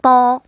包。